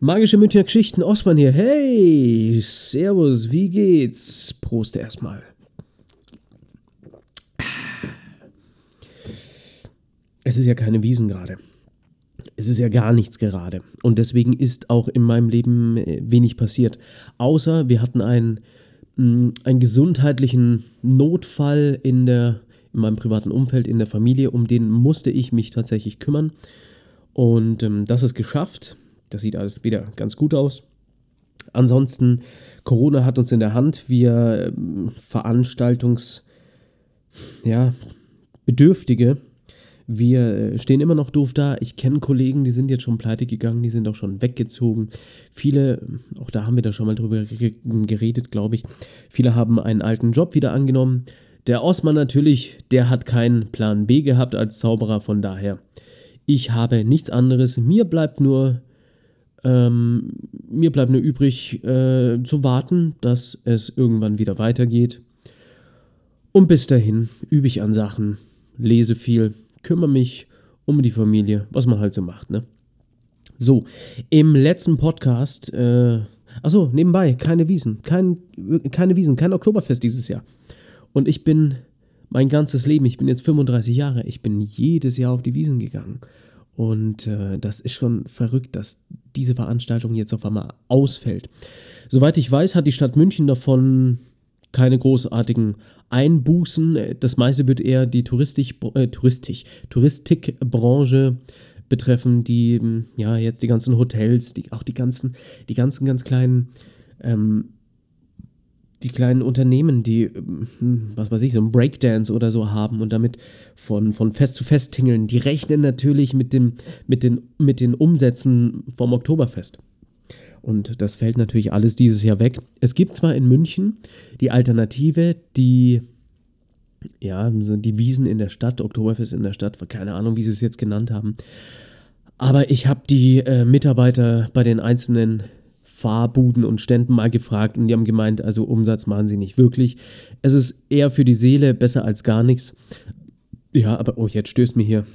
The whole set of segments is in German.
Magische Münchner Geschichten, Osman hier. Hey, Servus, wie geht's? Prost erstmal. Es ist ja keine Wiesen gerade. Es ist ja gar nichts gerade. Und deswegen ist auch in meinem Leben äh, wenig passiert. Außer wir hatten einen, mm, einen gesundheitlichen Notfall in, der, in meinem privaten Umfeld, in der Familie. Um den musste ich mich tatsächlich kümmern. Und ähm, das ist geschafft. Das sieht alles wieder ganz gut aus. Ansonsten, Corona hat uns in der Hand. Wir ähm, Veranstaltungs, ja, wir äh, stehen immer noch doof da. Ich kenne Kollegen, die sind jetzt schon pleite gegangen, die sind auch schon weggezogen. Viele, auch da haben wir da schon mal drüber geredet, glaube ich. Viele haben einen alten Job wieder angenommen. Der Osman natürlich, der hat keinen Plan B gehabt als Zauberer, von daher. Ich habe nichts anderes. Mir bleibt nur ähm, mir bleibt nur übrig äh, zu warten, dass es irgendwann wieder weitergeht. Und bis dahin übe ich an Sachen, lese viel, kümmere mich um die Familie, was man halt so macht, ne? So, im letzten Podcast, äh, achso, nebenbei, keine Wiesen, kein, keine Wiesen, kein Oktoberfest dieses Jahr. Und ich bin mein ganzes Leben, ich bin jetzt 35 Jahre, ich bin jedes Jahr auf die Wiesen gegangen. Und äh, das ist schon verrückt, dass diese Veranstaltung jetzt auf einmal ausfällt. Soweit ich weiß, hat die Stadt München davon keine großartigen Einbußen. Das meiste wird eher die Touristik, äh, Touristik, Touristikbranche betreffen, die ja jetzt die ganzen Hotels, die, auch die ganzen, die ganzen ganz kleinen ähm, die kleinen Unternehmen, die, hm, was weiß ich, so ein Breakdance oder so haben und damit von, von Fest zu Fest tingeln, die rechnen natürlich mit, dem, mit, den, mit den Umsätzen vom Oktoberfest. Und das fällt natürlich alles dieses Jahr weg. Es gibt zwar in München die Alternative, die, ja, die Wiesen in der Stadt, Oktoberfest in der Stadt, keine Ahnung, wie sie es jetzt genannt haben. Aber ich habe die äh, Mitarbeiter bei den einzelnen Fahrbuden und Ständen mal gefragt und die haben gemeint, also Umsatz machen sie nicht wirklich. Es ist eher für die Seele besser als gar nichts. Ja, aber oh, jetzt stößt mir hier.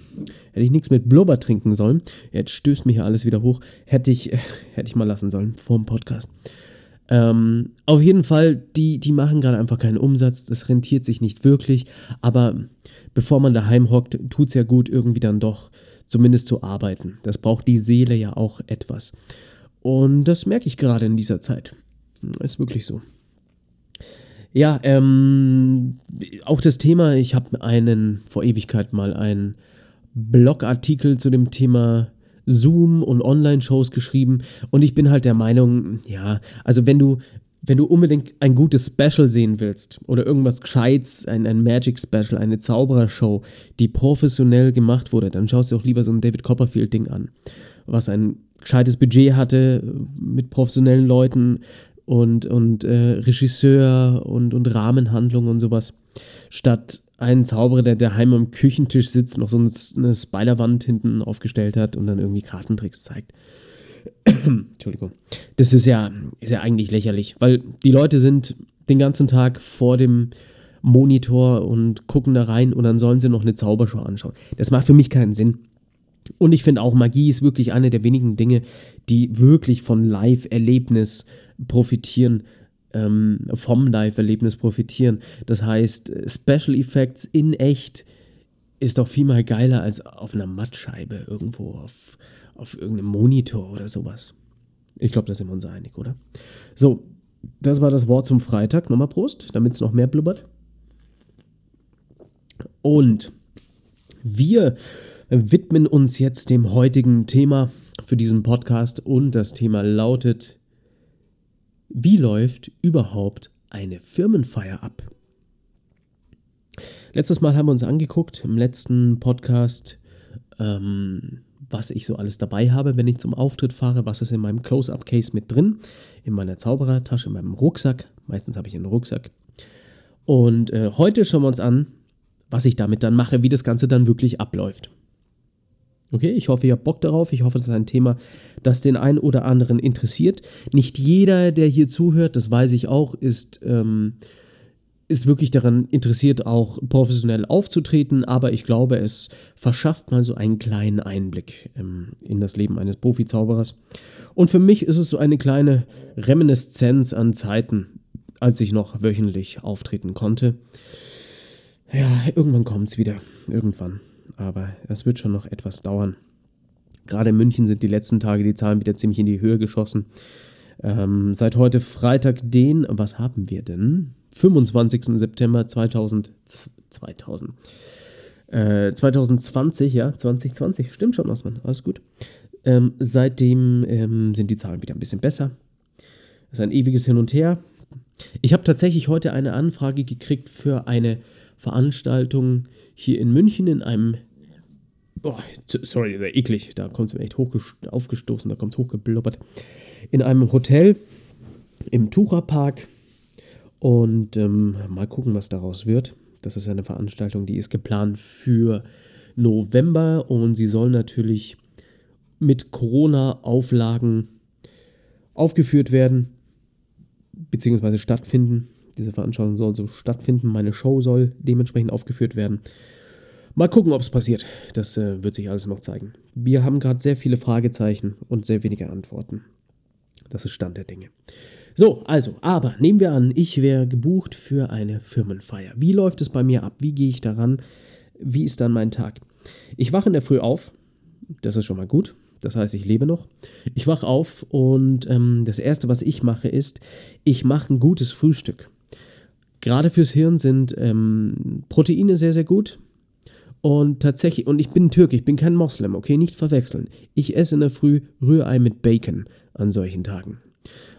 Hätte ich nichts mit Blubber trinken sollen. Jetzt stößt mir hier alles wieder hoch. Hätte ich, hätte ich mal lassen sollen vor dem Podcast. Ähm, auf jeden Fall, die, die machen gerade einfach keinen Umsatz. Das rentiert sich nicht wirklich. Aber bevor man daheim hockt, tut es ja gut, irgendwie dann doch zumindest zu arbeiten. Das braucht die Seele ja auch etwas. Und das merke ich gerade in dieser Zeit. Ist wirklich so. Ja, ähm, auch das Thema, ich habe einen, vor Ewigkeit mal einen Blogartikel zu dem Thema Zoom und Online-Shows geschrieben und ich bin halt der Meinung, ja, also wenn du, wenn du unbedingt ein gutes Special sehen willst oder irgendwas Gescheites, ein, ein Magic-Special, eine Zauberershow, die professionell gemacht wurde, dann schaust du auch lieber so ein David Copperfield-Ding an, was ein gescheites Budget hatte mit professionellen Leuten und, und äh, Regisseur und, und Rahmenhandlung und sowas. Statt einen Zauberer, der daheim am Küchentisch sitzt, noch so eine Spiderwand hinten aufgestellt hat und dann irgendwie Kartentricks zeigt. Entschuldigung. Das ist ja, ist ja eigentlich lächerlich, weil die Leute sind den ganzen Tag vor dem Monitor und gucken da rein und dann sollen sie noch eine Zaubershow anschauen. Das macht für mich keinen Sinn. Und ich finde auch, Magie ist wirklich eine der wenigen Dinge, die wirklich von Live-Erlebnis profitieren, ähm, vom Live-Erlebnis profitieren. Das heißt, Special Effects in echt ist doch viel mal geiler als auf einer Mattscheibe irgendwo auf, auf irgendeinem Monitor oder sowas. Ich glaube, da sind wir uns einig, oder? So, das war das Wort zum Freitag. Nochmal Prost, damit es noch mehr blubbert. Und wir widmen uns jetzt dem heutigen Thema für diesen Podcast und das Thema lautet, wie läuft überhaupt eine Firmenfeier ab? Letztes Mal haben wir uns angeguckt, im letzten Podcast, ähm, was ich so alles dabei habe, wenn ich zum Auftritt fahre, was ist in meinem Close-Up-Case mit drin, in meiner Zauberertasche, in meinem Rucksack. Meistens habe ich einen Rucksack. Und äh, heute schauen wir uns an, was ich damit dann mache, wie das Ganze dann wirklich abläuft. Okay, ich hoffe, ihr habt Bock darauf. Ich hoffe, das ist ein Thema, das den einen oder anderen interessiert. Nicht jeder, der hier zuhört, das weiß ich auch, ist, ähm, ist wirklich daran interessiert, auch professionell aufzutreten. Aber ich glaube, es verschafft mal so einen kleinen Einblick ähm, in das Leben eines Profizauberers. Und für mich ist es so eine kleine Reminiszenz an Zeiten, als ich noch wöchentlich auftreten konnte. Ja, irgendwann kommt es wieder. Irgendwann. Aber es wird schon noch etwas dauern. Gerade in München sind die letzten Tage die Zahlen wieder ziemlich in die Höhe geschossen. Ähm, seit heute Freitag, den, was haben wir denn? 25. September 2000, 2000, äh, 2020, ja, 2020, stimmt schon, Osman, alles gut. Ähm, seitdem ähm, sind die Zahlen wieder ein bisschen besser. Das ist ein ewiges Hin und Her. Ich habe tatsächlich heute eine Anfrage gekriegt für eine Veranstaltung hier in München in einem. Oh, sorry, eklig, da kommt es mir echt aufgestoßen, da kommt es hochgeblubbert. In einem Hotel im Tucherpark und ähm, mal gucken, was daraus wird. Das ist eine Veranstaltung, die ist geplant für November und sie soll natürlich mit Corona-Auflagen aufgeführt werden, beziehungsweise stattfinden. Diese Veranstaltung soll so stattfinden. Meine Show soll dementsprechend aufgeführt werden. Mal gucken, ob es passiert. Das äh, wird sich alles noch zeigen. Wir haben gerade sehr viele Fragezeichen und sehr wenige Antworten. Das ist Stand der Dinge. So, also, aber nehmen wir an, ich wäre gebucht für eine Firmenfeier. Wie läuft es bei mir ab? Wie gehe ich daran? Wie ist dann mein Tag? Ich wache in der Früh auf. Das ist schon mal gut. Das heißt, ich lebe noch. Ich wache auf und ähm, das Erste, was ich mache, ist, ich mache ein gutes Frühstück. Gerade fürs Hirn sind ähm, Proteine sehr, sehr gut. Und tatsächlich, und ich bin Türk, ich bin kein Moslem, okay, nicht verwechseln. Ich esse in der Früh Rührei mit Bacon an solchen Tagen.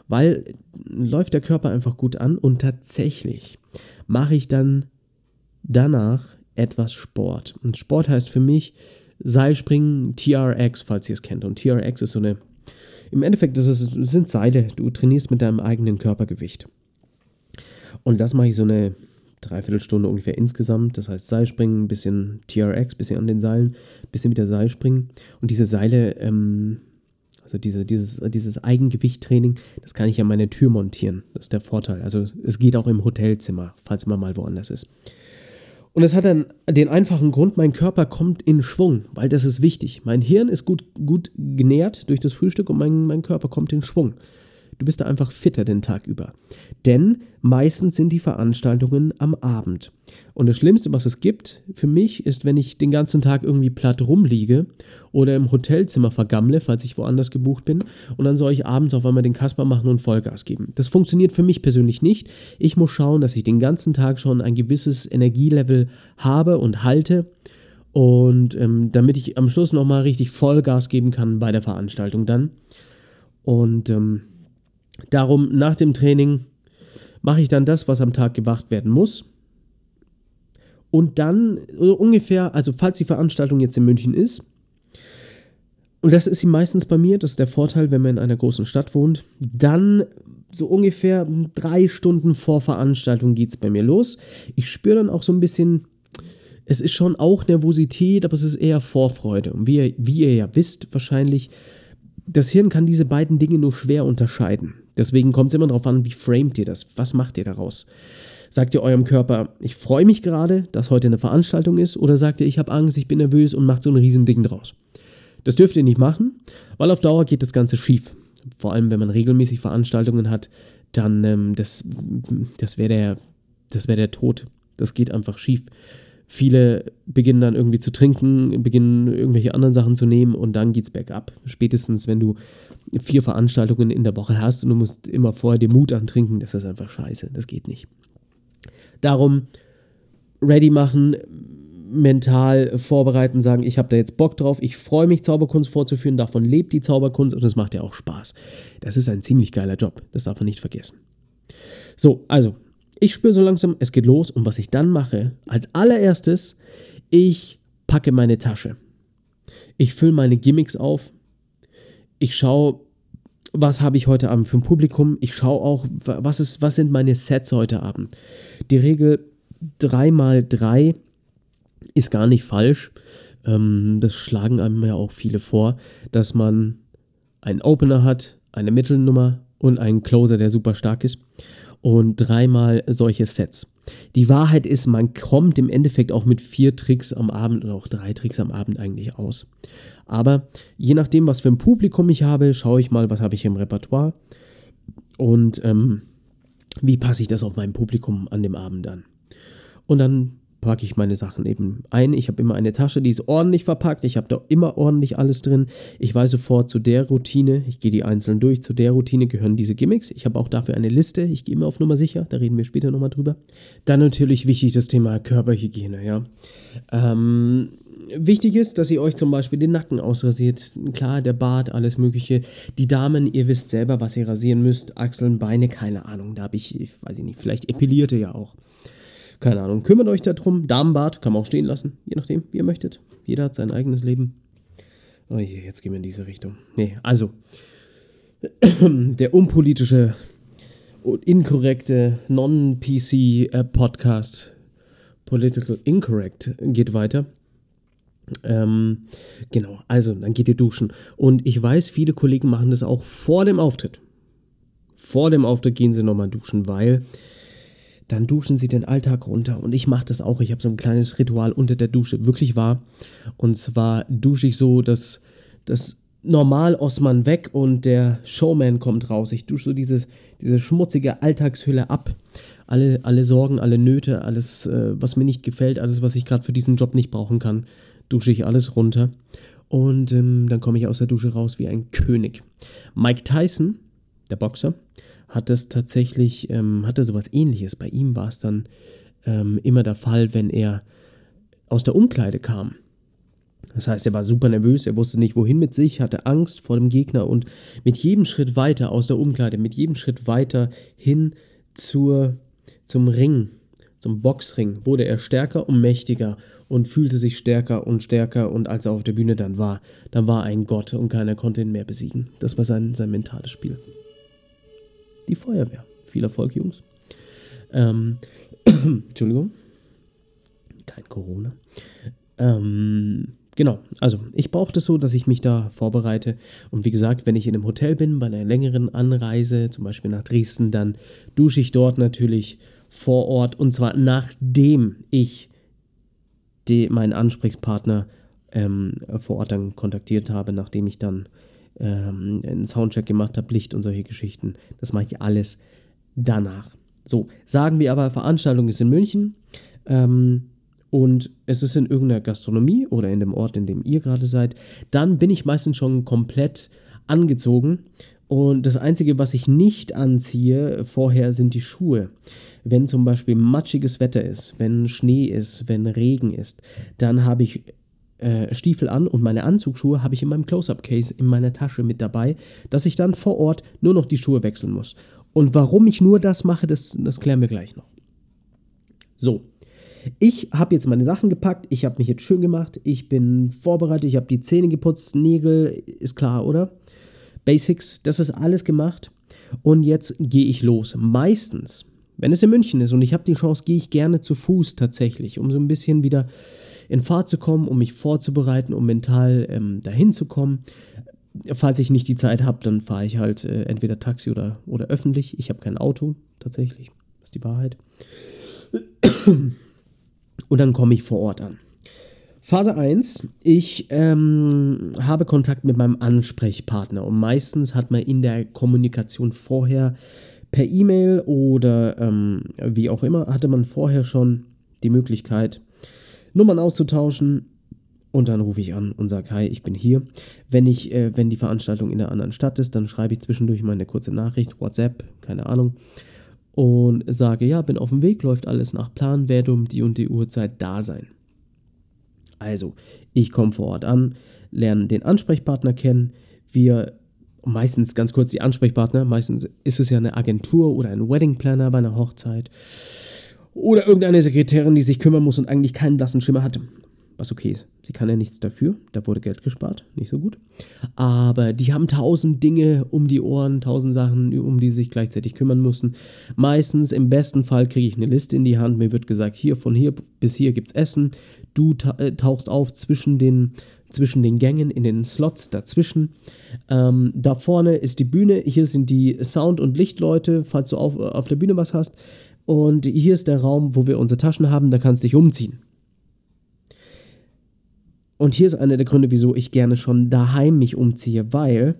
Weil läuft der Körper einfach gut an und tatsächlich mache ich dann danach etwas Sport. Und Sport heißt für mich Seilspringen, TRX, falls ihr es kennt. Und TRX ist so eine, im Endeffekt es, sind Seile. Du trainierst mit deinem eigenen Körpergewicht. Und das mache ich so eine Dreiviertelstunde ungefähr insgesamt. Das heißt Seilspringen, ein bisschen TRX, ein bisschen an den Seilen, ein bisschen wieder Seilspringen. Und diese Seile, ähm, also diese, dieses, dieses Eigengewichttraining, das kann ich an meine Tür montieren. Das ist der Vorteil. Also es geht auch im Hotelzimmer, falls man mal woanders ist. Und es hat dann den einfachen Grund, mein Körper kommt in Schwung, weil das ist wichtig. Mein Hirn ist gut, gut genährt durch das Frühstück und mein, mein Körper kommt in Schwung. Du bist da einfach fitter den Tag über. Denn meistens sind die Veranstaltungen am Abend. Und das Schlimmste, was es gibt für mich, ist, wenn ich den ganzen Tag irgendwie platt rumliege oder im Hotelzimmer vergammle, falls ich woanders gebucht bin, und dann soll ich abends auf einmal den Kasper machen und Vollgas geben. Das funktioniert für mich persönlich nicht. Ich muss schauen, dass ich den ganzen Tag schon ein gewisses Energielevel habe und halte. Und ähm, damit ich am Schluss nochmal richtig Vollgas geben kann bei der Veranstaltung dann. Und ähm, Darum, nach dem Training mache ich dann das, was am Tag gemacht werden muss. Und dann also ungefähr, also falls die Veranstaltung jetzt in München ist, und das ist sie meistens bei mir, das ist der Vorteil, wenn man in einer großen Stadt wohnt, dann so ungefähr drei Stunden vor Veranstaltung geht es bei mir los. Ich spüre dann auch so ein bisschen, es ist schon auch Nervosität, aber es ist eher Vorfreude. Und wie ihr, wie ihr ja wisst, wahrscheinlich, das Hirn kann diese beiden Dinge nur schwer unterscheiden. Deswegen kommt es immer darauf an, wie framet ihr das? Was macht ihr daraus? Sagt ihr eurem Körper, ich freue mich gerade, dass heute eine Veranstaltung ist, oder sagt ihr, ich habe Angst, ich bin nervös und macht so ein Riesending draus? Das dürft ihr nicht machen, weil auf Dauer geht das Ganze schief. Vor allem, wenn man regelmäßig Veranstaltungen hat, dann ähm, das, das wäre der, wär der Tod. Das geht einfach schief. Viele beginnen dann irgendwie zu trinken, beginnen irgendwelche anderen Sachen zu nehmen und dann geht's bergab. Spätestens, wenn du vier Veranstaltungen in der Woche hast und du musst immer vorher den Mut antrinken, das ist einfach scheiße. Das geht nicht. Darum ready machen, mental vorbereiten, sagen, ich habe da jetzt Bock drauf, ich freue mich, Zauberkunst vorzuführen, davon lebt die Zauberkunst und es macht ja auch Spaß. Das ist ein ziemlich geiler Job, das darf man nicht vergessen. So, also ich spüre so langsam, es geht los und was ich dann mache, als allererstes, ich packe meine Tasche. Ich fülle meine Gimmicks auf. Ich schaue, was habe ich heute Abend für ein Publikum. Ich schaue auch, was, ist, was sind meine Sets heute Abend. Die Regel 3x3 ist gar nicht falsch. Ähm, das schlagen einem ja auch viele vor, dass man einen Opener hat, eine Mittelnummer und einen Closer, der super stark ist und dreimal solche Sets. Die Wahrheit ist, man kommt im Endeffekt auch mit vier Tricks am Abend oder auch drei Tricks am Abend eigentlich aus. Aber je nachdem, was für ein Publikum ich habe, schaue ich mal, was habe ich im Repertoire und ähm, wie passe ich das auf mein Publikum an dem Abend an. Und dann packe ich meine Sachen eben ein. Ich habe immer eine Tasche, die ist ordentlich verpackt. Ich habe da immer ordentlich alles drin. Ich weiß sofort zu der Routine, ich gehe die einzeln durch, zu der Routine gehören diese Gimmicks. Ich habe auch dafür eine Liste. Ich gehe immer auf Nummer sicher, da reden wir später nochmal drüber. Dann natürlich wichtig das Thema Körperhygiene, ja. Ähm, wichtig ist, dass ihr euch zum Beispiel den Nacken ausrasiert. Klar, der Bart, alles Mögliche. Die Damen, ihr wisst selber, was ihr rasieren müsst. Achseln, Beine, keine Ahnung. Da habe ich, ich weiß ich nicht, vielleicht epilierte ja auch. Keine Ahnung. Kümmert euch darum. Damenbart kann man auch stehen lassen, je nachdem, wie ihr möchtet. Jeder hat sein eigenes Leben. Oh je, jetzt gehen wir in diese Richtung. Nee, also. Der unpolitische und inkorrekte Non-PC-Podcast Political Incorrect geht weiter. Ähm, genau, also dann geht ihr duschen. Und ich weiß, viele Kollegen machen das auch vor dem Auftritt. Vor dem Auftritt gehen sie nochmal duschen, weil dann duschen sie den Alltag runter. Und ich mache das auch. Ich habe so ein kleines Ritual unter der Dusche, wirklich wahr. Und zwar dusche ich so, dass das normal Osman weg und der Showman kommt raus. Ich dusche so dieses, diese schmutzige Alltagshülle ab. Alle, alle Sorgen, alle Nöte, alles, äh, was mir nicht gefällt, alles, was ich gerade für diesen Job nicht brauchen kann, dusche ich alles runter. Und ähm, dann komme ich aus der Dusche raus wie ein König. Mike Tyson, der Boxer, hat das tatsächlich, ähm, hatte sowas ähnliches. Bei ihm war es dann ähm, immer der Fall, wenn er aus der Umkleide kam. Das heißt, er war super nervös, er wusste nicht, wohin mit sich, hatte Angst vor dem Gegner und mit jedem Schritt weiter aus der Umkleide, mit jedem Schritt weiter hin zur, zum Ring, zum Boxring, wurde er stärker und mächtiger und fühlte sich stärker und stärker und als er auf der Bühne dann war, dann war er ein Gott und keiner konnte ihn mehr besiegen. Das war sein, sein mentales Spiel die Feuerwehr. Viel Erfolg, Jungs. Ähm, Entschuldigung. Kein Corona. Ähm, genau, also ich brauche das so, dass ich mich da vorbereite. Und wie gesagt, wenn ich in einem Hotel bin, bei einer längeren Anreise, zum Beispiel nach Dresden, dann dusche ich dort natürlich vor Ort. Und zwar nachdem ich die, meinen Ansprechpartner ähm, vor Ort dann kontaktiert habe, nachdem ich dann ähm, einen Soundcheck gemacht habe, Licht und solche Geschichten. Das mache ich alles danach. So, sagen wir aber, Veranstaltung ist in München ähm, und es ist in irgendeiner Gastronomie oder in dem Ort, in dem ihr gerade seid, dann bin ich meistens schon komplett angezogen und das Einzige, was ich nicht anziehe vorher, sind die Schuhe. Wenn zum Beispiel matschiges Wetter ist, wenn Schnee ist, wenn Regen ist, dann habe ich äh, Stiefel an und meine Anzugsschuhe habe ich in meinem Close-Up-Case in meiner Tasche mit dabei, dass ich dann vor Ort nur noch die Schuhe wechseln muss. Und warum ich nur das mache, das, das klären wir gleich noch. So, ich habe jetzt meine Sachen gepackt, ich habe mich jetzt schön gemacht, ich bin vorbereitet, ich habe die Zähne geputzt, Nägel, ist klar, oder? Basics, das ist alles gemacht. Und jetzt gehe ich los. Meistens, wenn es in München ist und ich habe die Chance, gehe ich gerne zu Fuß tatsächlich, um so ein bisschen wieder in Fahrt zu kommen, um mich vorzubereiten, um mental ähm, dahin zu kommen. Falls ich nicht die Zeit habe, dann fahre ich halt äh, entweder Taxi oder, oder öffentlich. Ich habe kein Auto, tatsächlich. Das ist die Wahrheit. Und dann komme ich vor Ort an. Phase 1, ich ähm, habe Kontakt mit meinem Ansprechpartner und meistens hat man in der Kommunikation vorher per E-Mail oder ähm, wie auch immer, hatte man vorher schon die Möglichkeit, Nummern auszutauschen. Und dann rufe ich an und sage, hi, ich bin hier. Wenn, ich, äh, wenn die Veranstaltung in einer anderen Stadt ist, dann schreibe ich zwischendurch mal eine kurze Nachricht, WhatsApp, keine Ahnung. Und sage, ja, bin auf dem Weg, läuft alles nach Plan, werde um die und die Uhrzeit da sein. Also, ich komme vor Ort an, lerne den Ansprechpartner kennen. Wir, meistens ganz kurz die Ansprechpartner, meistens ist es ja eine Agentur oder ein Wedding Planner bei einer Hochzeit oder irgendeine Sekretärin, die sich kümmern muss und eigentlich keinen blassen Schimmer hat. Was okay ist. Sie kann ja nichts dafür. Da wurde Geld gespart. Nicht so gut. Aber die haben tausend Dinge um die Ohren, tausend Sachen, um die sie sich gleichzeitig kümmern müssen. Meistens, im besten Fall, kriege ich eine Liste in die Hand. Mir wird gesagt, hier, von hier bis hier gibt es Essen. Du äh, tauchst auf zwischen den zwischen den Gängen, in den Slots dazwischen. Ähm, da vorne ist die Bühne, hier sind die Sound- und Lichtleute, falls du auf, auf der Bühne was hast. Und hier ist der Raum, wo wir unsere Taschen haben, da kannst du dich umziehen. Und hier ist einer der Gründe, wieso ich gerne schon daheim mich umziehe, weil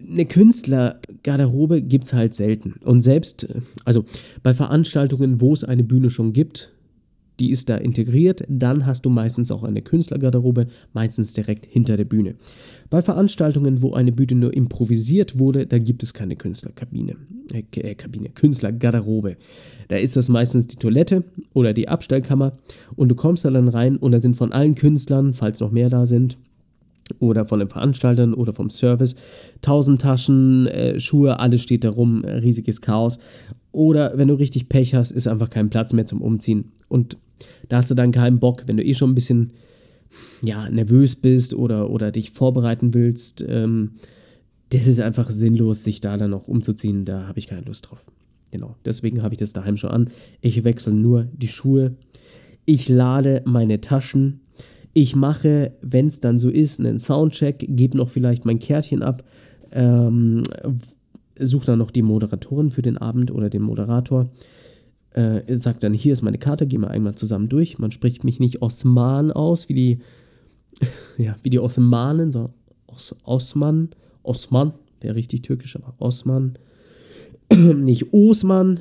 eine Künstlergarderobe gibt es halt selten. Und selbst, also bei Veranstaltungen, wo es eine Bühne schon gibt, die ist da integriert, dann hast du meistens auch eine Künstlergarderobe, meistens direkt hinter der Bühne. Bei Veranstaltungen, wo eine Bühne nur improvisiert wurde, da gibt es keine Künstlerkabine, äh, äh, Kabine, Künstlergarderobe. Da ist das meistens die Toilette oder die Abstellkammer und du kommst da dann rein und da sind von allen Künstlern, falls noch mehr da sind, oder von den Veranstaltern oder vom Service. Tausend Taschen, äh, Schuhe, alles steht da rum, riesiges Chaos. Oder wenn du richtig Pech hast, ist einfach kein Platz mehr zum Umziehen. Und da hast du dann keinen Bock, wenn du eh schon ein bisschen ja, nervös bist oder, oder dich vorbereiten willst. Ähm, das ist einfach sinnlos, sich da dann noch umzuziehen. Da habe ich keine Lust drauf. Genau, deswegen habe ich das daheim schon an. Ich wechsle nur die Schuhe. Ich lade meine Taschen. Ich mache, wenn es dann so ist, einen Soundcheck, gebe noch vielleicht mein Kärtchen ab, ähm, suche dann noch die Moderatorin für den Abend oder den Moderator äh, sagt dann, hier ist meine Karte, gehen wir einmal zusammen durch. Man spricht mich nicht Osman aus, wie die, ja, wie die Osmanen, sondern Os Osman, Osman, wäre richtig türkisch, aber Osman, nicht Osman.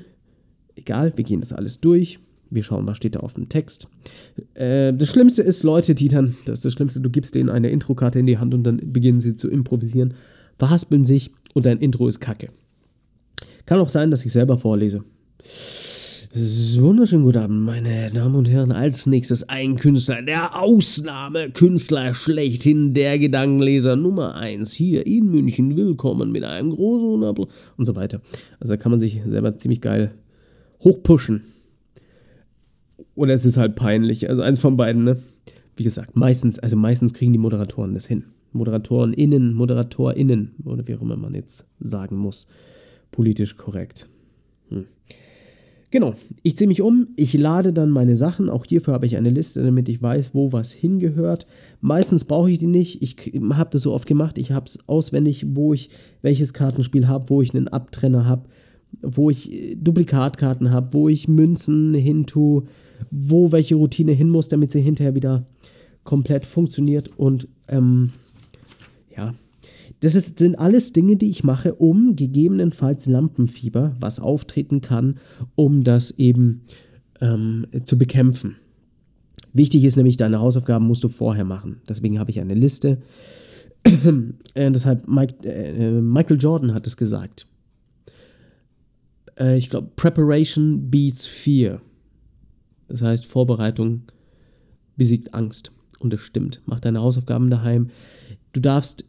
Egal, wir gehen das alles durch. Wir schauen, was steht da auf dem Text. Äh, das Schlimmste ist Leute, die dann, das ist das Schlimmste, du gibst denen eine Introkarte in die Hand und dann beginnen sie zu improvisieren, verhaspeln sich und dein Intro ist kacke. Kann auch sein, dass ich selber vorlese. Wunderschönen guten Abend, meine Damen und Herren. Als nächstes ein Künstler, der Ausnahmekünstler schlechthin, der Gedankenleser Nummer 1 hier in München. Willkommen mit einem großen Applaus und so weiter. Also da kann man sich selber ziemlich geil hochpushen. Oder es ist halt peinlich. Also eins von beiden, ne? Wie gesagt, meistens, also meistens kriegen die Moderatoren das hin. Moderatoren innen, ModeratorInnen, oder wie auch immer man jetzt sagen muss. Politisch korrekt. Hm. Genau, ich ziehe mich um, ich lade dann meine Sachen, auch hierfür habe ich eine Liste, damit ich weiß, wo was hingehört. Meistens brauche ich die nicht, ich habe das so oft gemacht, ich habe es auswendig, wo ich welches Kartenspiel habe, wo ich einen Abtrenner habe, wo ich äh, Duplikatkarten habe, wo ich Münzen hin tue, wo welche Routine hin muss, damit sie hinterher wieder komplett funktioniert und ähm, ja, das ist, sind alles Dinge, die ich mache, um gegebenenfalls Lampenfieber, was auftreten kann, um das eben ähm, zu bekämpfen. Wichtig ist nämlich, deine Hausaufgaben musst du vorher machen. Deswegen habe ich eine Liste. äh, deshalb, Mike, äh, Michael Jordan hat es gesagt. Äh, ich glaube, Preparation beats fear. Das heißt, Vorbereitung besiegt Angst. Und das stimmt. Mach deine Hausaufgaben daheim. Du darfst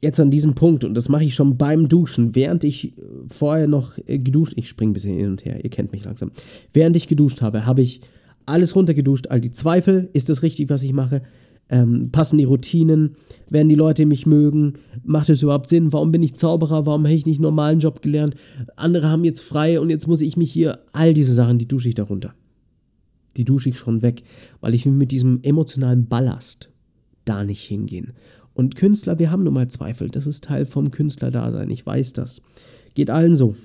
jetzt an diesem Punkt, und das mache ich schon beim Duschen, während ich äh, vorher noch äh, geduscht, ich springe ein bisschen hin und her, ihr kennt mich langsam, während ich geduscht habe, habe ich alles runtergeduscht, all die Zweifel, ist das richtig, was ich mache, ähm, passen die Routinen, werden die Leute mich mögen, macht es überhaupt Sinn, warum bin ich Zauberer, warum habe ich nicht einen normalen Job gelernt, andere haben jetzt frei und jetzt muss ich mich hier, all diese Sachen, die dusche ich darunter. Die dusche ich schon weg, weil ich will mit diesem emotionalen Ballast da nicht hingehen. Und Künstler, wir haben nun mal Zweifel. Das ist Teil vom Künstlerdasein. Ich weiß das. Geht allen so.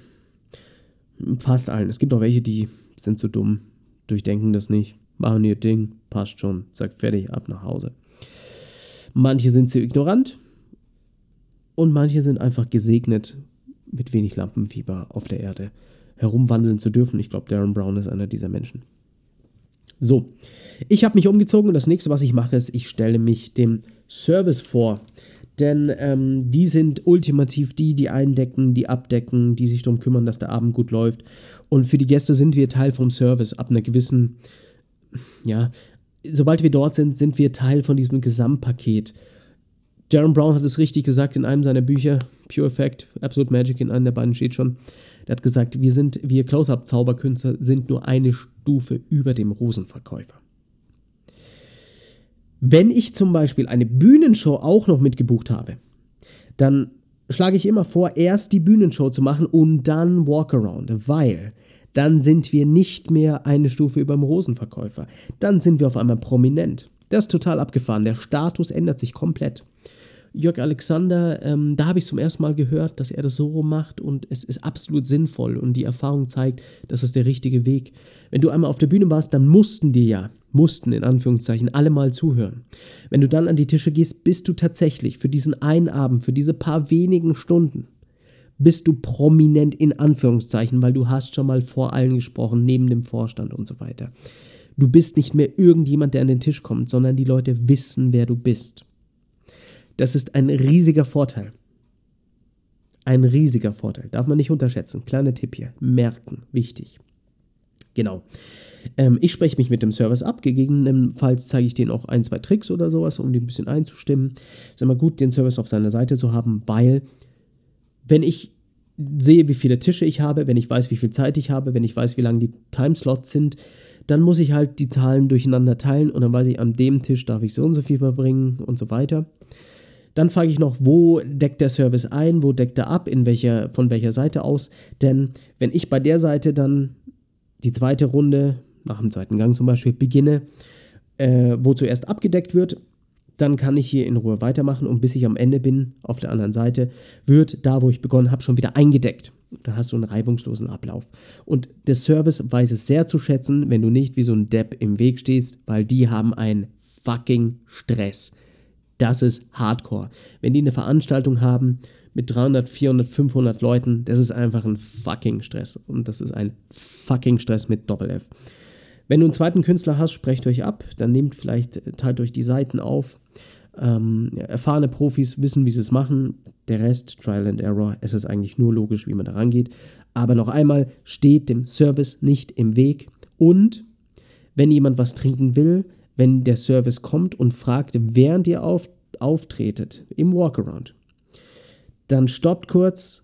Fast allen. Es gibt auch welche, die sind zu dumm, durchdenken das nicht, machen ihr Ding, passt schon, zack, fertig, ab nach Hause. Manche sind zu ignorant und manche sind einfach gesegnet, mit wenig Lampenfieber auf der Erde herumwandeln zu dürfen. Ich glaube, Darren Brown ist einer dieser Menschen. So, ich habe mich umgezogen und das nächste, was ich mache, ist, ich stelle mich dem Service vor. Denn ähm, die sind ultimativ die, die eindecken, die abdecken, die sich darum kümmern, dass der Abend gut läuft. Und für die Gäste sind wir Teil vom Service ab einer gewissen, ja, sobald wir dort sind, sind wir Teil von diesem Gesamtpaket. Jaron Brown hat es richtig gesagt in einem seiner Bücher, Pure Effect, Absolute Magic, in einem der beiden steht schon. Er hat gesagt, wir sind, wir Close-Up-Zauberkünstler sind nur eine Stufe über dem Rosenverkäufer. Wenn ich zum Beispiel eine Bühnenshow auch noch mitgebucht habe, dann schlage ich immer vor, erst die Bühnenshow zu machen und dann Walkaround, weil dann sind wir nicht mehr eine Stufe über dem Rosenverkäufer. Dann sind wir auf einmal prominent. Das ist total abgefahren. Der Status ändert sich komplett. Jörg Alexander, ähm, da habe ich zum ersten Mal gehört, dass er das so rum macht und es ist absolut sinnvoll und die Erfahrung zeigt, das ist der richtige Weg. Wenn du einmal auf der Bühne warst, dann mussten dir ja, mussten in Anführungszeichen, alle mal zuhören. Wenn du dann an die Tische gehst, bist du tatsächlich für diesen einen Abend, für diese paar wenigen Stunden, bist du prominent in Anführungszeichen, weil du hast schon mal vor allen gesprochen, neben dem Vorstand und so weiter. Du bist nicht mehr irgendjemand, der an den Tisch kommt, sondern die Leute wissen, wer du bist. Das ist ein riesiger Vorteil. Ein riesiger Vorteil. Darf man nicht unterschätzen. Kleiner Tipp hier. Merken. Wichtig. Genau. Ähm, ich spreche mich mit dem Service ab. Gegebenenfalls zeige ich denen auch ein, zwei Tricks oder sowas, um die ein bisschen einzustimmen. Ist immer gut, den Service auf seiner Seite zu haben, weil wenn ich sehe, wie viele Tische ich habe, wenn ich weiß, wie viel Zeit ich habe, wenn ich weiß, wie lang die Timeslots sind, dann muss ich halt die Zahlen durcheinander teilen und dann weiß ich, an dem Tisch darf ich so und so viel verbringen und so weiter. Dann frage ich noch, wo deckt der Service ein, wo deckt er ab, in welcher, von welcher Seite aus. Denn wenn ich bei der Seite dann die zweite Runde, nach dem zweiten Gang zum Beispiel, beginne, äh, wo zuerst abgedeckt wird, dann kann ich hier in Ruhe weitermachen und bis ich am Ende bin, auf der anderen Seite, wird da, wo ich begonnen habe, schon wieder eingedeckt. Da hast du einen reibungslosen Ablauf. Und der Service weiß es sehr zu schätzen, wenn du nicht wie so ein Depp im Weg stehst, weil die haben einen fucking Stress. Das ist Hardcore. Wenn die eine Veranstaltung haben mit 300, 400, 500 Leuten, das ist einfach ein fucking Stress. Und das ist ein fucking Stress mit Doppel-F. Wenn du einen zweiten Künstler hast, sprecht euch ab, dann nehmt vielleicht, teilt euch die Seiten auf ähm, erfahrene Profis wissen, wie sie es machen. Der Rest, Trial and Error, es ist eigentlich nur logisch, wie man da rangeht. Aber noch einmal, steht dem Service nicht im Weg. Und wenn jemand was trinken will, wenn der Service kommt und fragt, während ihr auf, auftretet im Walkaround, dann stoppt kurz,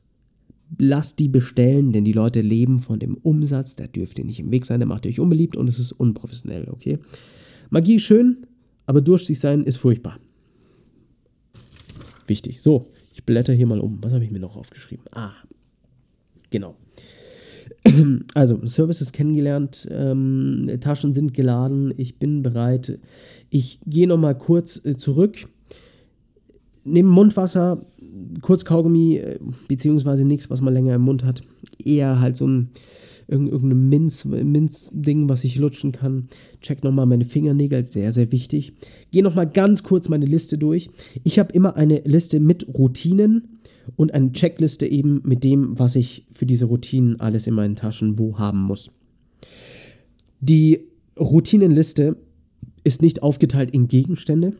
lasst die bestellen, denn die Leute leben von dem Umsatz, da dürft ihr nicht im Weg sein, der macht euch unbeliebt und es ist unprofessionell, okay? Magie schön, aber durstig sein ist furchtbar wichtig. So, ich blätter hier mal um. Was habe ich mir noch aufgeschrieben? Ah, genau. Also, Services kennengelernt, ähm, Taschen sind geladen, ich bin bereit. Ich gehe nochmal kurz äh, zurück, nehme Mundwasser, kurz Kaugummi, äh, beziehungsweise nichts, was man länger im Mund hat. Eher halt so ein irgendein Minz-Ding, Minz was ich lutschen kann. Check nochmal meine Fingernägel, sehr, sehr wichtig. Gehe nochmal ganz kurz meine Liste durch. Ich habe immer eine Liste mit Routinen und eine Checkliste eben mit dem, was ich für diese Routinen alles in meinen Taschen wo haben muss. Die Routinenliste ist nicht aufgeteilt in Gegenstände,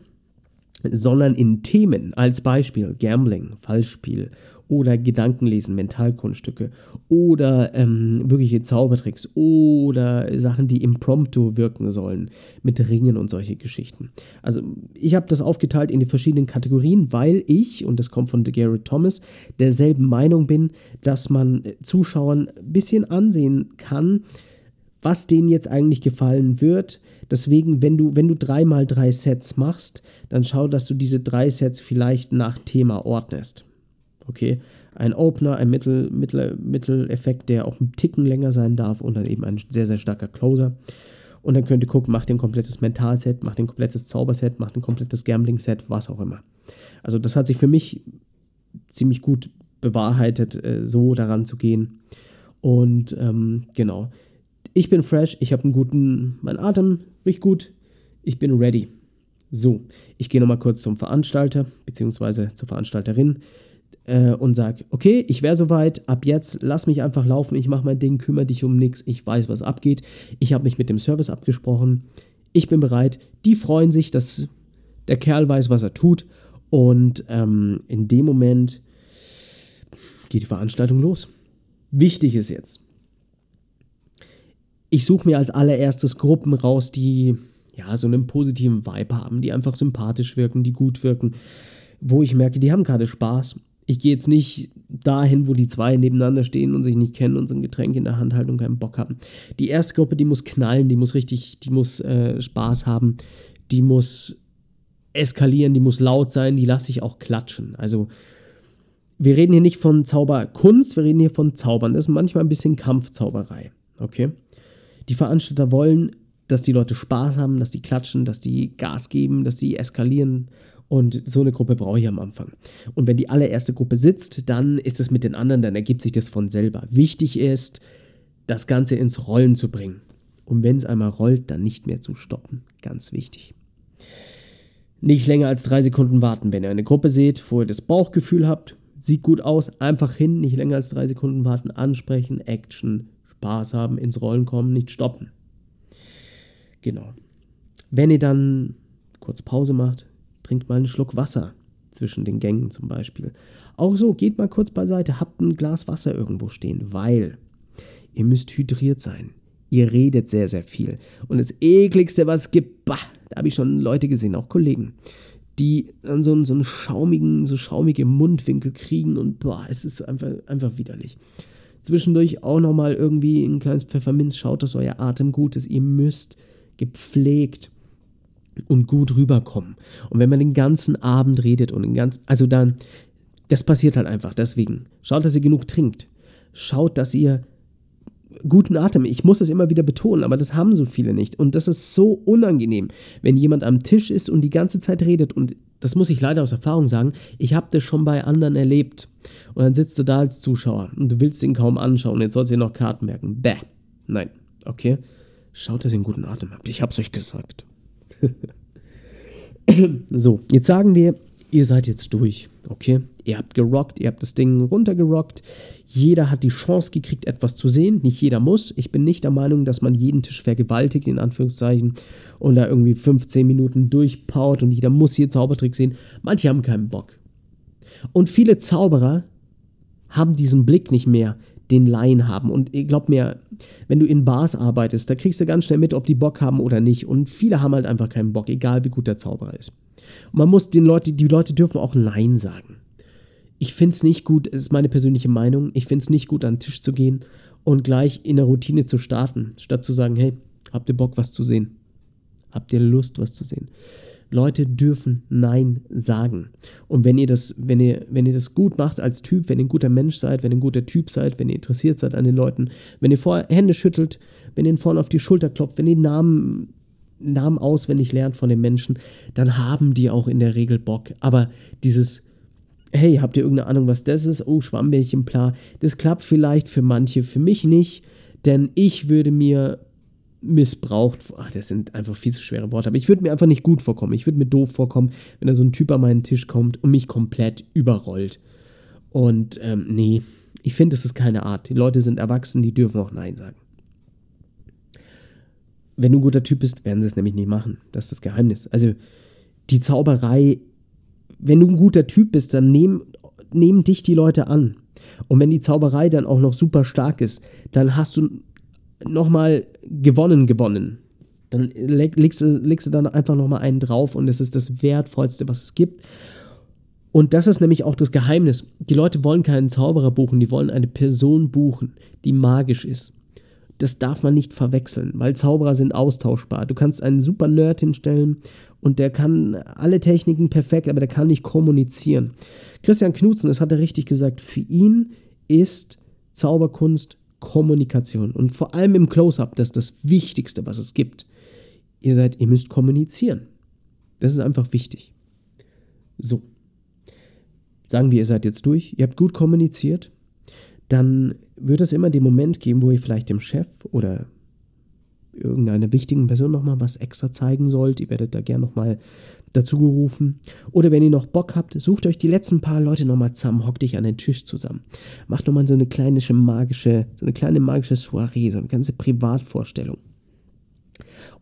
sondern in Themen, als Beispiel Gambling, Fallspiel oder Gedankenlesen, Mentalkunststücke oder ähm, wirkliche Zaubertricks oder Sachen, die impromptu wirken sollen, mit Ringen und solche Geschichten. Also ich habe das aufgeteilt in die verschiedenen Kategorien, weil ich, und das kommt von Garrett Thomas, derselben Meinung bin, dass man Zuschauern ein bisschen ansehen kann, was denen jetzt eigentlich gefallen wird. Deswegen, wenn du, wenn du dreimal drei Sets machst, dann schau, dass du diese drei Sets vielleicht nach Thema ordnest. Okay, ein Opener, ein Mittel, Mittel, Mitteleffekt, der auch ein Ticken länger sein darf und dann eben ein sehr, sehr starker Closer. Und dann könnt ihr gucken, macht ein komplettes Mentalset, macht ein komplettes Zauberset, macht ein komplettes Gambling-Set, was auch immer. Also das hat sich für mich ziemlich gut bewahrheitet, äh, so daran zu gehen. Und ähm, genau, ich bin fresh, ich habe einen guten, mein Atem riecht gut, ich bin ready. So, ich gehe nochmal kurz zum Veranstalter, beziehungsweise zur Veranstalterin äh, und sage, okay, ich wäre soweit, ab jetzt lass mich einfach laufen, ich mache mein Ding, kümmere dich um nichts, ich weiß, was abgeht. Ich habe mich mit dem Service abgesprochen, ich bin bereit. Die freuen sich, dass der Kerl weiß, was er tut. Und ähm, in dem Moment geht die Veranstaltung los. Wichtig ist jetzt, ich suche mir als allererstes Gruppen raus, die ja so einen positiven Vibe haben, die einfach sympathisch wirken, die gut wirken, wo ich merke, die haben gerade Spaß ich gehe jetzt nicht dahin, wo die zwei nebeneinander stehen und sich nicht kennen und so ein Getränk in der Hand halten und keinen Bock haben. Die erste Gruppe, die muss knallen, die muss richtig, die muss äh, Spaß haben, die muss eskalieren, die muss laut sein, die lasse ich auch klatschen. Also wir reden hier nicht von Zauberkunst, wir reden hier von Zaubern. Das ist manchmal ein bisschen Kampfzauberei. Okay? Die Veranstalter wollen, dass die Leute Spaß haben, dass die klatschen, dass die Gas geben, dass die eskalieren Und so eine Gruppe brauche ich am Anfang. Und wenn die allererste Gruppe sitzt, dann ist es mit den anderen, dann ergibt sich das von selber. Wichtig ist, das Ganze ins Rollen zu bringen. Und wenn es einmal rollt, dann nicht mehr zu stoppen. Ganz wichtig. Nicht länger als drei Sekunden warten. Wenn ihr eine Gruppe seht, wo ihr das Bauchgefühl habt, sieht gut aus, einfach hin, nicht länger als drei Sekunden warten, ansprechen, Action, Spaß haben, ins Rollen kommen, nicht stoppen. Genau. Wenn ihr dann kurz Pause macht, trinkt mal einen Schluck Wasser zwischen den Gängen zum Beispiel. Auch so, geht mal kurz beiseite, habt ein Glas Wasser irgendwo stehen, weil ihr müsst hydriert sein. Ihr redet sehr, sehr viel. Und das ekligste, was es gibt, bah, da habe ich schon Leute gesehen, auch Kollegen, die dann so einen, so einen schaumigen, so schaumige Mundwinkel kriegen und boah, es ist einfach, einfach widerlich. Zwischendurch auch nochmal irgendwie ein kleines Pfefferminz, schaut, dass euer Atem gut ist. Ihr müsst gepflegt und gut rüberkommen. Und wenn man den ganzen Abend redet und den ganzen, also dann, das passiert halt einfach. Deswegen schaut, dass ihr genug trinkt. Schaut, dass ihr guten Atem. Ich muss das immer wieder betonen, aber das haben so viele nicht. Und das ist so unangenehm, wenn jemand am Tisch ist und die ganze Zeit redet. Und das muss ich leider aus Erfahrung sagen. Ich habe das schon bei anderen erlebt. Und dann sitzt du da als Zuschauer und du willst ihn kaum anschauen. Jetzt sollst du dir noch Karten merken. Bäh. Nein. Okay. Schaut, dass ihr einen guten Atem habt. Ich hab's euch gesagt. so, jetzt sagen wir, ihr seid jetzt durch. Okay? Ihr habt gerockt, ihr habt das Ding runtergerockt. Jeder hat die Chance gekriegt, etwas zu sehen. Nicht jeder muss. Ich bin nicht der Meinung, dass man jeden Tisch vergewaltigt, in Anführungszeichen, und da irgendwie 15 Minuten durchpaut und jeder muss hier Zaubertrick sehen. Manche haben keinen Bock. Und viele Zauberer haben diesen Blick nicht mehr, den Laien haben. Und glaub mir, wenn du in Bars arbeitest, da kriegst du ganz schnell mit, ob die Bock haben oder nicht. Und viele haben halt einfach keinen Bock, egal wie gut der Zauberer ist. Und man muss den Leuten, die Leute dürfen auch Nein sagen. Ich finde es nicht gut, es ist meine persönliche Meinung, ich finde es nicht gut, an den Tisch zu gehen und gleich in der Routine zu starten, statt zu sagen, hey, habt ihr Bock, was zu sehen? Habt ihr Lust, was zu sehen? Leute dürfen Nein sagen. Und wenn ihr das, wenn ihr, wenn ihr das gut macht als Typ, wenn ihr ein guter Mensch seid, wenn ihr ein guter Typ seid, wenn ihr interessiert seid an den Leuten, wenn ihr vorher Hände schüttelt, wenn ihr vorne auf die Schulter klopft, wenn ihr Namen, Namen auswendig lernt von den Menschen, dann haben die auch in der Regel Bock. Aber dieses, hey, habt ihr irgendeine Ahnung, was das ist? Oh, Schwammbärchen, bla. Das klappt vielleicht für manche, für mich nicht, denn ich würde mir missbraucht. Ach, das sind einfach viel zu schwere Worte. Aber ich würde mir einfach nicht gut vorkommen. Ich würde mir doof vorkommen, wenn da so ein Typ an meinen Tisch kommt und mich komplett überrollt. Und ähm, nee, ich finde, das ist keine Art. Die Leute sind erwachsen, die dürfen auch Nein sagen. Wenn du ein guter Typ bist, werden sie es nämlich nicht machen. Das ist das Geheimnis. Also die Zauberei, wenn du ein guter Typ bist, dann nehmen, nehmen dich die Leute an. Und wenn die Zauberei dann auch noch super stark ist, dann hast du nochmal gewonnen, gewonnen. Dann legst du, legst du dann einfach nochmal einen drauf und es ist das Wertvollste, was es gibt. Und das ist nämlich auch das Geheimnis. Die Leute wollen keinen Zauberer buchen, die wollen eine Person buchen, die magisch ist. Das darf man nicht verwechseln, weil Zauberer sind austauschbar. Du kannst einen super Nerd hinstellen und der kann alle Techniken perfekt, aber der kann nicht kommunizieren. Christian Knutzen, das hat er richtig gesagt, für ihn ist Zauberkunst Kommunikation. Und vor allem im Close-up, das ist das Wichtigste, was es gibt. Ihr seid, ihr müsst kommunizieren. Das ist einfach wichtig. So. Sagen wir, ihr seid jetzt durch, ihr habt gut kommuniziert, dann wird es immer den Moment geben, wo ihr vielleicht dem Chef oder irgendeiner wichtigen Person nochmal was extra zeigen sollt. Ihr werdet da gerne nochmal dazu gerufen. Oder wenn ihr noch Bock habt, sucht euch die letzten paar Leute nochmal zusammen, hockt dich an den Tisch zusammen. Macht nochmal so eine kleine magische, so eine kleine magische Soiree, so eine ganze Privatvorstellung.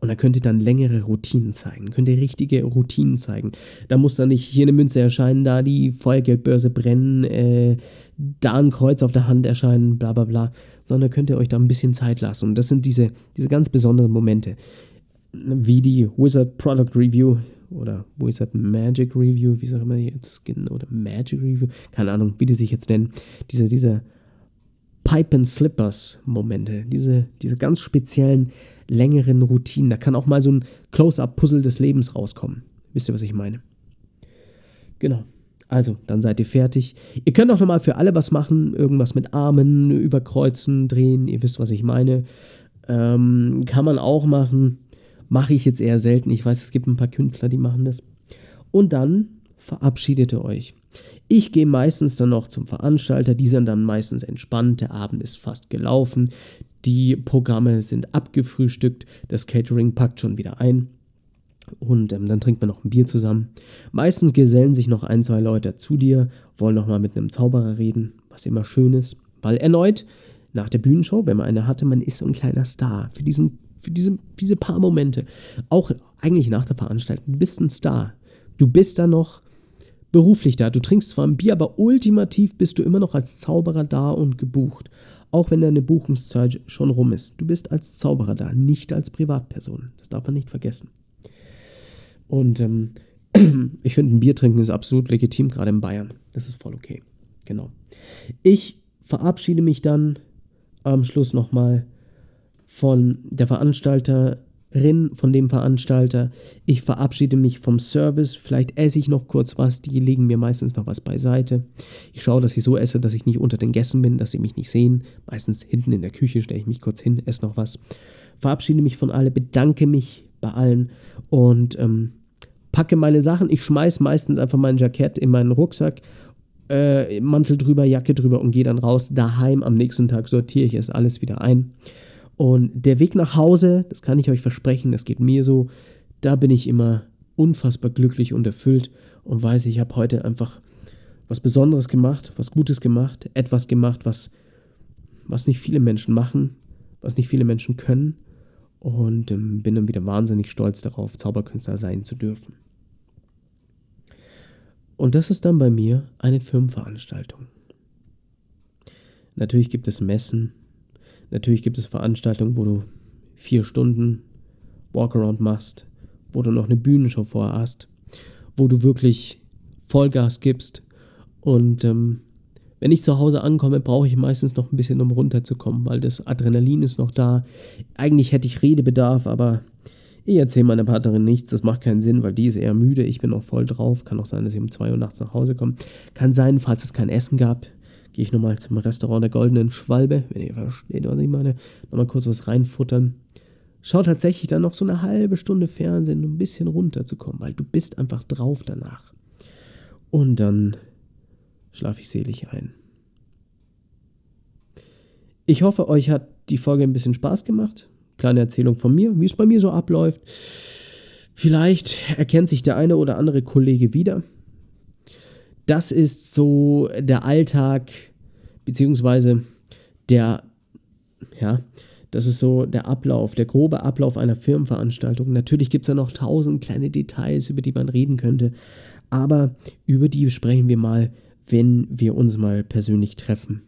Und da könnt ihr dann längere Routinen zeigen, könnt ihr richtige Routinen zeigen. Da muss dann nicht hier eine Münze erscheinen, da die Feuergeldbörse brennen, äh, da ein Kreuz auf der Hand erscheinen, bla bla bla, sondern könnt ihr euch da ein bisschen Zeit lassen. Und das sind diese, diese ganz besonderen Momente, wie die Wizard Product Review oder Wizard Magic Review, wie soll man jetzt genau, oder Magic Review, keine Ahnung, wie die sich jetzt nennen, diese, diese Pipe and Slippers Momente, diese, diese ganz speziellen längeren Routinen. Da kann auch mal so ein Close-up-Puzzle des Lebens rauskommen. Wisst ihr, was ich meine? Genau. Also, dann seid ihr fertig. Ihr könnt auch nochmal für alle was machen. Irgendwas mit Armen, überkreuzen, drehen. Ihr wisst, was ich meine. Ähm, kann man auch machen. Mache ich jetzt eher selten. Ich weiß, es gibt ein paar Künstler, die machen das. Und dann verabschiedet ihr euch. Ich gehe meistens dann noch zum Veranstalter, die sind dann meistens entspannt, der Abend ist fast gelaufen, die Programme sind abgefrühstückt, das Catering packt schon wieder ein. Und ähm, dann trinkt man noch ein Bier zusammen. Meistens gesellen sich noch ein, zwei Leute zu dir, wollen noch mal mit einem Zauberer reden, was immer schön ist, weil erneut nach der Bühnenshow, wenn man eine hatte, man ist so ein kleiner Star für diesen für diese, diese paar Momente, auch eigentlich nach der Veranstaltung, du bist ein Star. Du bist da noch beruflich da. Du trinkst zwar ein Bier, aber ultimativ bist du immer noch als Zauberer da und gebucht. Auch wenn deine Buchungszeit schon rum ist. Du bist als Zauberer da, nicht als Privatperson. Das darf man nicht vergessen. Und ähm, ich finde, ein Bier trinken ist absolut legitim, gerade in Bayern. Das ist voll okay. Genau. Ich verabschiede mich dann am Schluss nochmal von der Veranstalterin, von dem Veranstalter. Ich verabschiede mich vom Service. Vielleicht esse ich noch kurz was. Die legen mir meistens noch was beiseite. Ich schaue, dass ich so esse, dass ich nicht unter den Gästen bin, dass sie mich nicht sehen. Meistens hinten in der Küche stelle ich mich kurz hin, esse noch was. Verabschiede mich von allen, bedanke mich bei allen und ähm, packe meine Sachen. Ich schmeiße meistens einfach mein Jackett in meinen Rucksack äh, Mantel drüber, Jacke drüber und gehe dann raus. Daheim am nächsten Tag sortiere ich es alles wieder ein. Und der Weg nach Hause, das kann ich euch versprechen, das geht mir so, da bin ich immer unfassbar glücklich und erfüllt und weiß, ich habe heute einfach was Besonderes gemacht, was Gutes gemacht, etwas gemacht, was, was nicht viele Menschen machen, was nicht viele Menschen können und ähm, bin dann wieder wahnsinnig stolz darauf, Zauberkünstler sein zu dürfen. Und das ist dann bei mir eine Firmenveranstaltung. Natürlich gibt es Messen, Natürlich gibt es Veranstaltungen, wo du vier Stunden Walkaround machst, wo du noch eine Bühnenshow vorher hast, wo du wirklich Vollgas gibst. Und ähm, wenn ich zu Hause ankomme, brauche ich meistens noch ein bisschen, um runterzukommen, weil das Adrenalin ist noch da. Eigentlich hätte ich Redebedarf, aber ich erzähle meiner Partnerin nichts. Das macht keinen Sinn, weil die ist eher müde. Ich bin noch voll drauf. Kann auch sein, dass ich um 2 Uhr nachts nach Hause komme. Kann sein, falls es kein Essen gab, gehe ich nochmal zum Restaurant der Goldenen Schwalbe, wenn ihr versteht, was ich meine, nochmal kurz was reinfuttern. Schau tatsächlich dann noch so eine halbe Stunde Fernsehen, um ein bisschen runterzukommen, weil du bist einfach drauf danach. Und dann schlafe ich selig ein. Ich hoffe, euch hat die Folge ein bisschen Spaß gemacht. Kleine Erzählung von mir, wie es bei mir so abläuft. Vielleicht erkennt sich der eine oder andere Kollege wieder das ist so der Alltag, beziehungsweise der, ja, das ist so der Ablauf, der grobe Ablauf einer Firmenveranstaltung. Natürlich gibt es da noch tausend kleine Details, über die man reden könnte, aber über die sprechen wir mal, wenn wir uns mal persönlich treffen.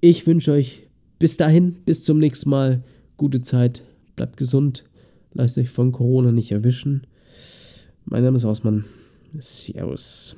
Ich wünsche euch bis dahin, bis zum nächsten Mal, gute Zeit, bleibt gesund, lasst euch von Corona nicht erwischen. Mein Name ist Ausmann. Servus.